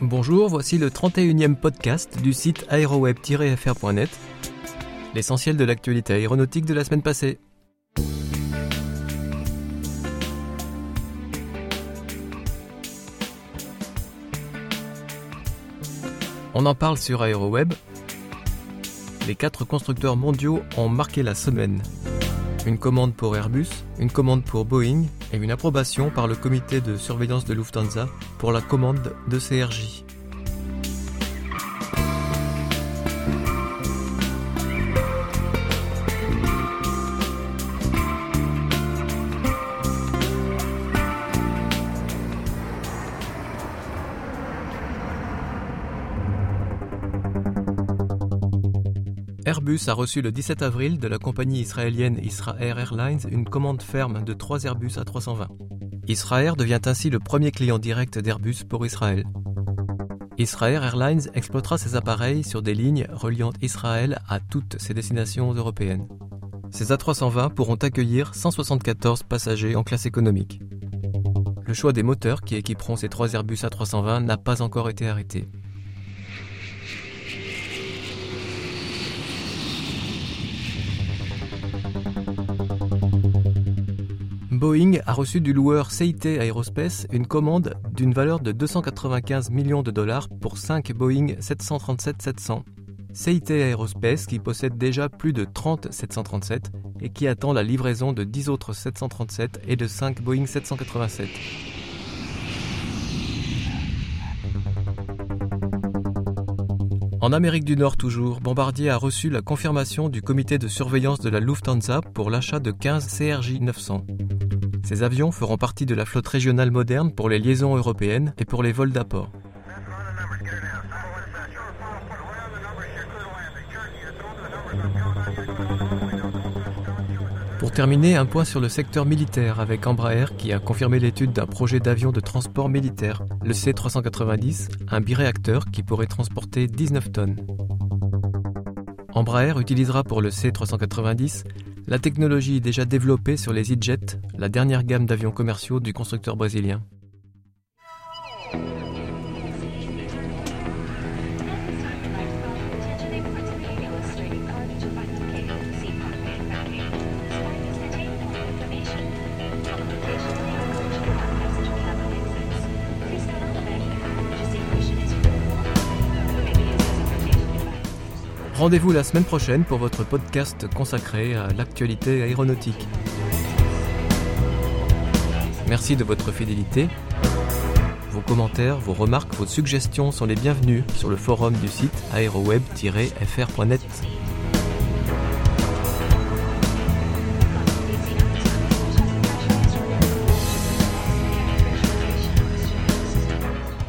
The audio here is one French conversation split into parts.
Bonjour, voici le 31e podcast du site aéroweb-fr.net, l'essentiel de l'actualité aéronautique de la semaine passée. On en parle sur AeroWeb. Les quatre constructeurs mondiaux ont marqué la semaine. Une commande pour Airbus, une commande pour Boeing et une approbation par le comité de surveillance de Lufthansa pour la commande de CRJ. Airbus a reçu le 17 avril de la compagnie israélienne Israel Airlines une commande ferme de 3 Airbus A320. Israel devient ainsi le premier client direct d'Airbus pour Israël. Israel Airlines exploitera ces appareils sur des lignes reliant Israël à toutes ses destinations européennes. Ces A320 pourront accueillir 174 passagers en classe économique. Le choix des moteurs qui équiperont ces trois Airbus A320 n'a pas encore été arrêté. Boeing a reçu du loueur CIT Aerospace une commande d'une valeur de 295 millions de dollars pour 5 Boeing 737-700. CIT Aerospace qui possède déjà plus de 30 737 et qui attend la livraison de 10 autres 737 et de 5 Boeing 787. En Amérique du Nord toujours, Bombardier a reçu la confirmation du comité de surveillance de la Lufthansa pour l'achat de 15 CRJ 900. Ces avions feront partie de la flotte régionale moderne pour les liaisons européennes et pour les vols d'apport. Pour terminer, un point sur le secteur militaire avec Embraer qui a confirmé l'étude d'un projet d'avion de transport militaire, le C-390, un biréacteur qui pourrait transporter 19 tonnes. Embraer utilisera pour le C-390 la technologie déjà développée sur les E-Jet, la dernière gamme d'avions commerciaux du constructeur brésilien. Rendez-vous la semaine prochaine pour votre podcast consacré à l'actualité aéronautique. Merci de votre fidélité. Vos commentaires, vos remarques, vos suggestions sont les bienvenus sur le forum du site aéroweb-fr.net.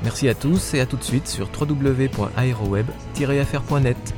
Merci à tous et à tout de suite sur www.aeroweb-fr.net.